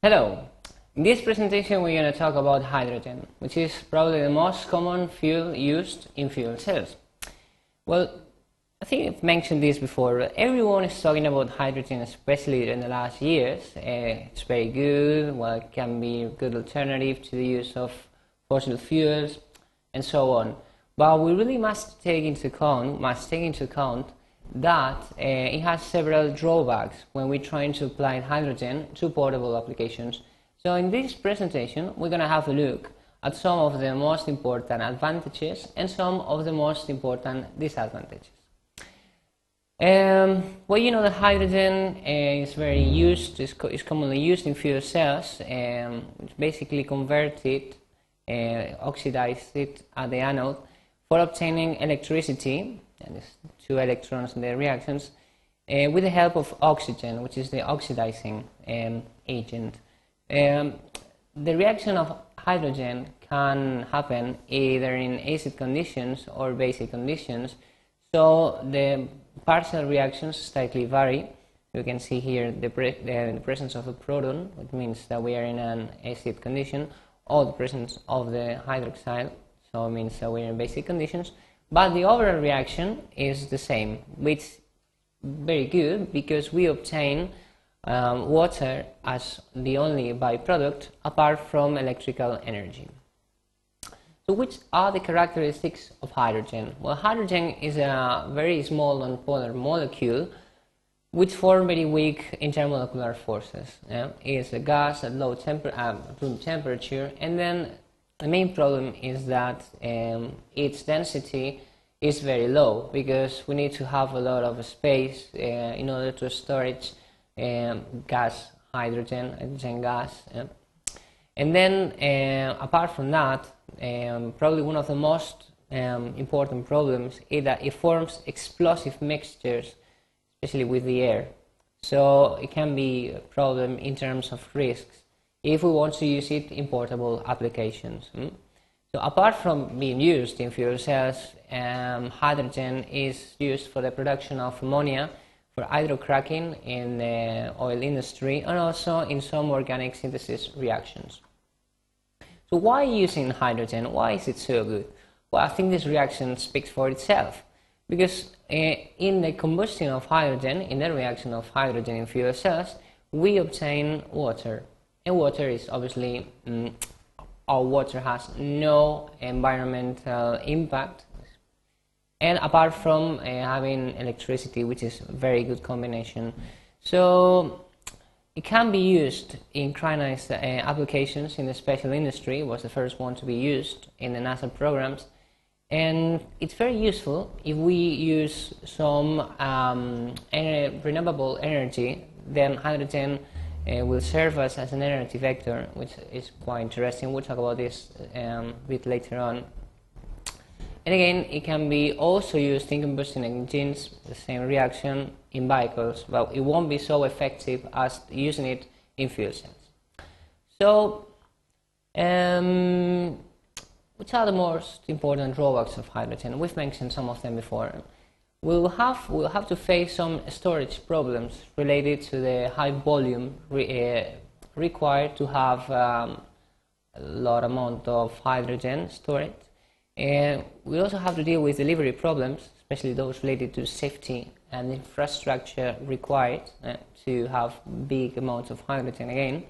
Hello. In this presentation we're going to talk about hydrogen, which is probably the most common fuel used in fuel cells. Well, I think I've mentioned this before. Everyone is talking about hydrogen, especially in the last years. Uh, it's very good. Well, it can be a good alternative to the use of fossil fuels, and so on. But we really must take into account, must take into account that uh, it has several drawbacks when we're trying to apply hydrogen to portable applications. So in this presentation, we're going to have a look at some of the most important advantages and some of the most important disadvantages. Um, well, you know that hydrogen uh, is very used, is, co is, commonly used in fuel cells. Um, it's basically converted, uh, oxidized it at the anode for obtaining electricity, and there's two electrons in the reactions, uh, with the help of oxygen, which is the oxidizing um, agent. Um, the reaction of hydrogen can happen either in acid conditions or basic conditions, so the partial reactions slightly vary. You can see here the, pre the presence of a proton, which means that we are in an acid condition, or the presence of the hydroxide, so it means that we're in basic conditions. But the overall reaction is the same, which very good because we obtain um, water as the only byproduct apart from electrical energy. So which are the characteristics of hydrogen? Well, hydrogen is a very small nonpolar molecule which form very weak intermolecular forces. Yeah? It is a gas at low temper uh, room temperature and then the main problem is that um, its density is very low because we need to have a lot of space uh, in order to storage um, gas, hydrogen, hydrogen gas. And then, uh, apart from that, um, probably one of the most um, important problems is that it forms explosive mixtures, especially with the air. So it can be a problem in terms of risks if we want to use it in portable applications. Mm? So apart from being used in fuel cells, um, hydrogen is used for the production of ammonia, for hydrocracking in the oil industry, and also in some organic synthesis reactions. So why using hydrogen? Why is it so good? Well, I think this reaction speaks for itself. Because uh, in the combustion of hydrogen, in the reaction of hydrogen in fuel cells, we obtain water and water is obviously um, our water has no environmental impact. And apart from uh, having electricity which is a very good combination. So it can be used in cryonized uh, applications in the special industry was the first one to be used in the NASA programs. And it's very useful if we use some um, renewable energy then hydrogen uh, will serve us as an energy vector, which is quite interesting. We'll talk about this um, a bit later on. And again, it can be also used in combustion engines, the same reaction in vehicles, but it won't be so effective as using it in fuel cells. So, um, which are the most important drawbacks of hydrogen? We've mentioned some of them before we'll have, we'll have to face some storage problems related to the high volume re, uh, required to have um, a lot amount of hydrogen stored. And we also have to deal with delivery problems, especially those related to safety and infrastructure required uh, to have big amounts of hydrogen again.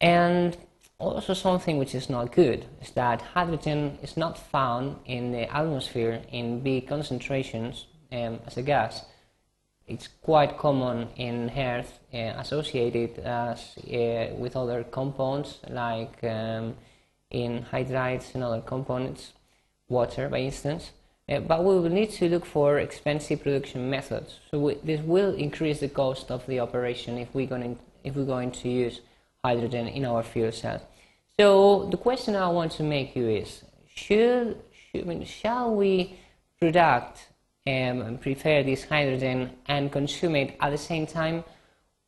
And also something which is not good is that hydrogen is not found in the atmosphere in big concentrations um, as a gas. It's quite common in Earth, uh, associated as, uh, with other compounds like um, in hydrides and other components, water, by instance. Uh, but we will need to look for expensive production methods. So we, this will increase the cost of the operation if we're going if we're going to use hydrogen in our fuel cells. So the question I want to make you is, should, should I mean, shall we product um, and prepare this hydrogen and consume it at the same time,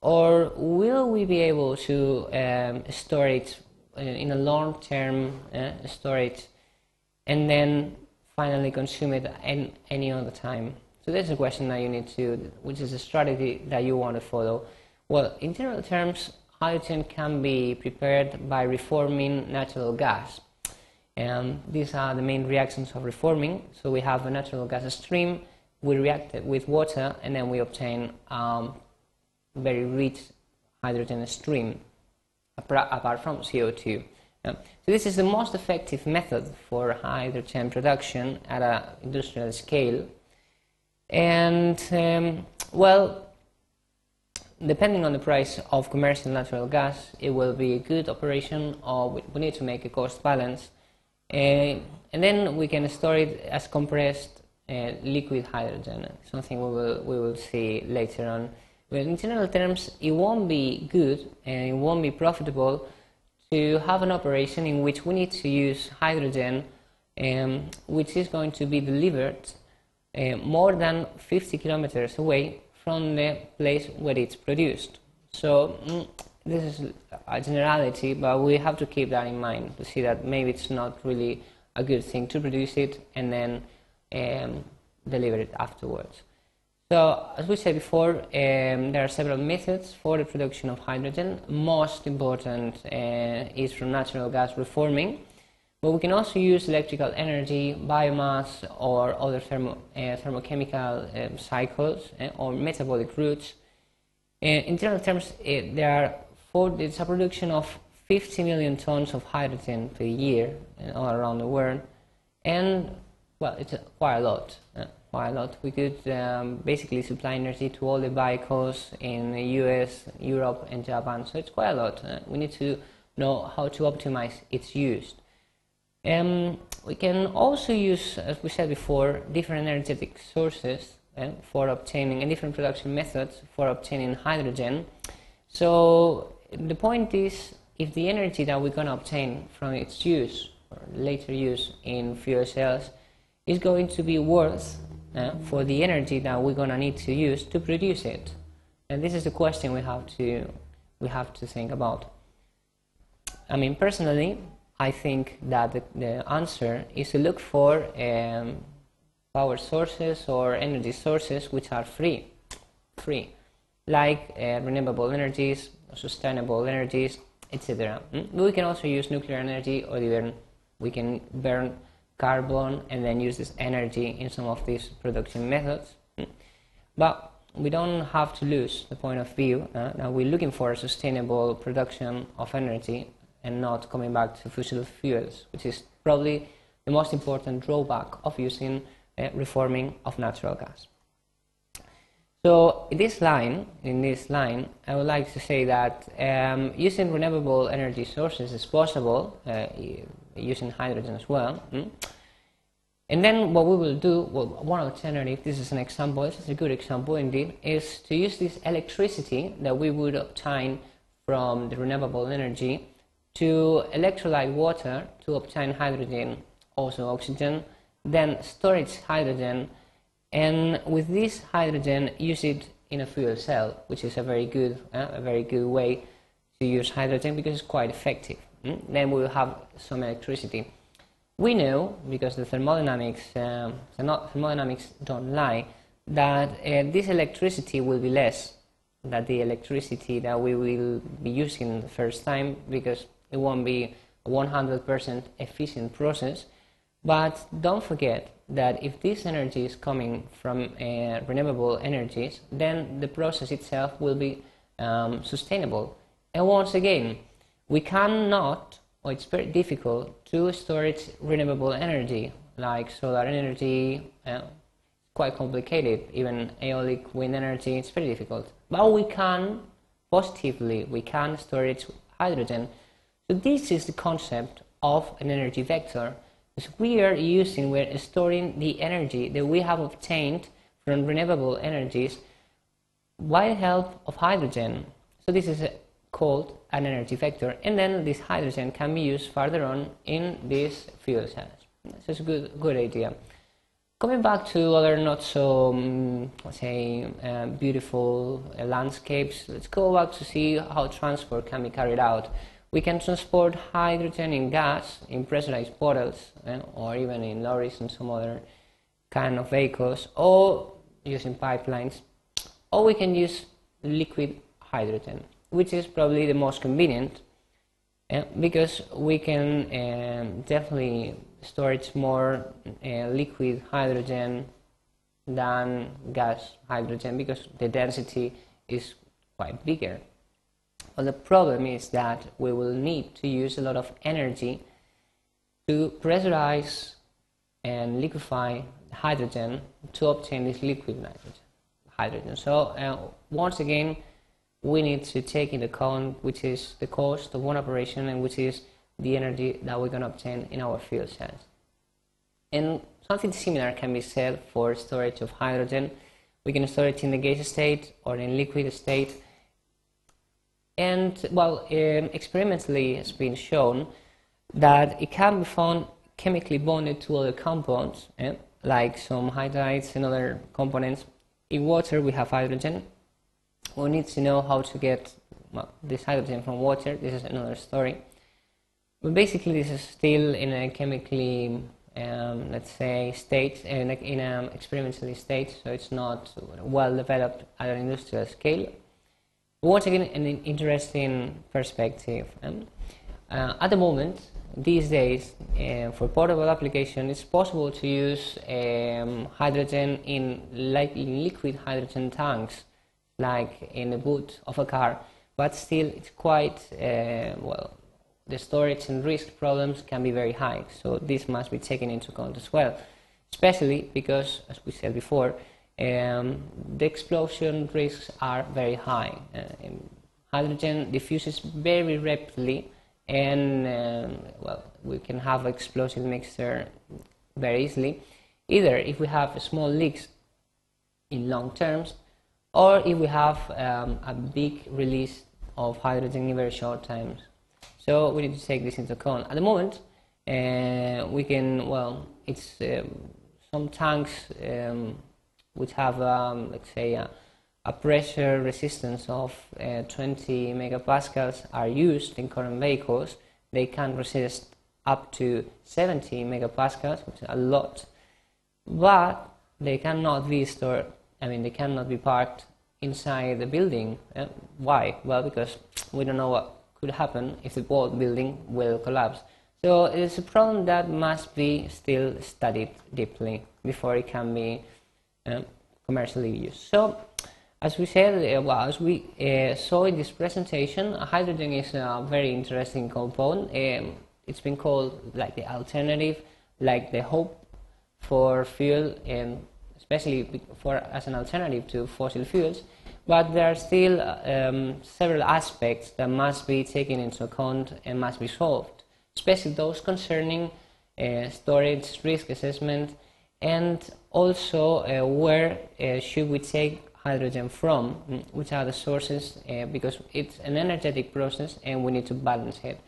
or will we be able to um, store it in a long-term uh, storage and then finally consume it in any other time? So that's a question that you need to, which is a strategy that you want to follow. Well, in general terms, hydrogen can be prepared by reforming natural gas. And these are the main reactions of reforming. So we have a natural gas stream, we react it with water, and then we obtain um, very rich hydrogen stream apart from CO2. so this is the most effective method for hydrogen production at an industrial scale. And um, well, depending on the price of commercial natural gas, it will be a good operation or we need to make a cost balance. Uh, and then we can store it as compressed uh, liquid hydrogen, something we will, we will see later on. But in general terms, it won't be good and it won't be profitable to have an operation in which we need to use hydrogen um, which is going to be delivered uh, more than 50 kilometers away from the place where it's produced. So mm, this is a generality, but we have to keep that in mind to see that maybe it's not really a good thing to produce it and then um, deliver it afterwards. So, as we said before, um, there are several methods for the production of hydrogen. Most important uh, is from natural gas reforming, but we can also use electrical energy, biomass, or other thermo, uh, thermochemical um, cycles uh, or metabolic routes. Uh, in general terms, uh, there are four, it's a production of 50 million tons of hydrogen per year uh, all around the world, and well, it's quite a lot quite a lot. We could um, basically supply energy to all the vehicles in the US, Europe, and Japan. So it's quite a lot. Uh, we need to know how to optimize its use. Um, we can also use, as we said before, different energetic sources uh, for obtaining and different production methods for obtaining hydrogen. So the point is, if the energy that we're going to obtain from its use or later use in fuel cells is going to be worth uh, for the energy that we're going to need to use to produce it. And this is the question we have to we have to think about. I mean, personally, I think that the, the answer is to look for um, power sources or energy sources which are free, free, like uh, renewable energies, sustainable energies, etc. Mm? We can also use nuclear energy, or even we can burn carbon and then use this energy in some of these production methods. But we don't have to lose the point of view uh, we're looking for a sustainable production of energy and not coming back to fossil fuels, which is probably the most important drawback of using uh, reforming of natural gas. So in this line, in this line, I would like to say that um, using renewable energy sources is possible, uh, using hydrogen as well. Mm? And then what we will do, well, one alternative, this is an example, this is a good example indeed, is to use this electricity that we would obtain from the renewable energy to electrolyte water to obtain hydrogen, also oxygen, then store its hydrogen, and with this hydrogen use it in a fuel cell, which is a very good, uh, a very good way to use hydrogen because it's quite effective. Mm? Then we will have some electricity. We know, because the thermodynamics, um, thermodynamics don't lie, that uh, this electricity will be less than the electricity that we will be using the first time because it won't be a 100% efficient process. But don't forget that if this energy is coming from uh, renewable energies, then the process itself will be um, sustainable. And once again, we cannot or it's very difficult to store renewable energy, like solar energy. Uh, quite complicated. Even aeolic wind energy, it's very difficult. But we can, positively, we can store hydrogen. So this is the concept of an energy vector. Because we are using, we're storing the energy that we have obtained from renewable energies by the help of hydrogen. So this is a called an energy vector, and then this hydrogen can be used further on in these fuel cells. This is a good, good idea. Coming back to other not so, um, let's say, uh, beautiful uh, landscapes, let's go back to see how transport can be carried out. We can transport hydrogen in gas in pressurized bottles, uh, or even in lorries and some other kind of vehicles, or using pipelines, or we can use liquid hydrogen. which is probably the most convenient uh, because we can um, definitely storage more uh, liquid hydrogen than gas hydrogen because the density is quite bigger. But the problem is that we will need to use a lot of energy to pressurize and liquefy hydrogen to obtain this liquid nitrogen hydrogen. So uh, once again, we need to take into account which is the cost of one operation and which is the energy that we're going to obtain in our fuel cells. And something similar can be said for storage of hydrogen. We can store it in the gas state or in liquid state. And well, um, experimentally it's been shown that it can be found chemically bonded to other compounds, eh, like some hydrides and other components. In water, we have hydrogen. We need to know how to get well, this hydrogen from water. This is another story. But basically, this is still in a chemically, um, let's say, state, in, an experimentally state, so it's not well developed at an industrial scale. Once again, an interesting perspective. Um, uh, at the moment, these days, uh, for portable application, it's possible to use um, hydrogen in, like in liquid hydrogen tanks, like in the boot of a car. But still, it's quite uh, well. The storage and risk problems can be very high, so this must be taken into account as well. Especially because, as we said before, um, the explosion risks are very high. Uh, hydrogen diffuses very rapidly and um, well, we can have explosive mixture very easily. Either if we have small leaks in long terms, or if we have um, a big release of hydrogen in very short times. So we need to take this into account. At the moment, uh, we can well, it's um, some tanks um, which have um, let's say. A, a pressure resistance of uh, 20 megapascals are used in current vehicles, they can resist up to 70 megapascals, which is a lot, but they cannot be stored, I mean, they cannot be parked inside the building. Uh, why? Well, because we don't know what could happen if the whole building will collapse. So it's a problem that must be still studied deeply before it can be uh, commercially used. So as we said, uh, well, as we uh, saw in this presentation, hydrogen is a very interesting compound. Um, it's been called like the alternative, like the hope for fuel, and especially for as an alternative to fossil fuels. But there are still um, several aspects that must be taken into account and must be solved, especially those concerning uh, storage, risk assessment, and also uh, where uh, should we take hydrogen from, mm, which are the sources, uh, because it's an energetic process and we need to balance it.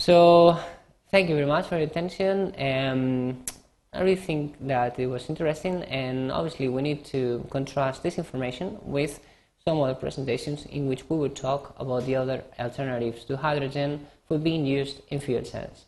So, thank you very much for your attention. Um, I really think that it was interesting, and obviously, we need to contrast this information with some other presentations in which we will talk about the other alternatives to hydrogen for being used in fuel cells.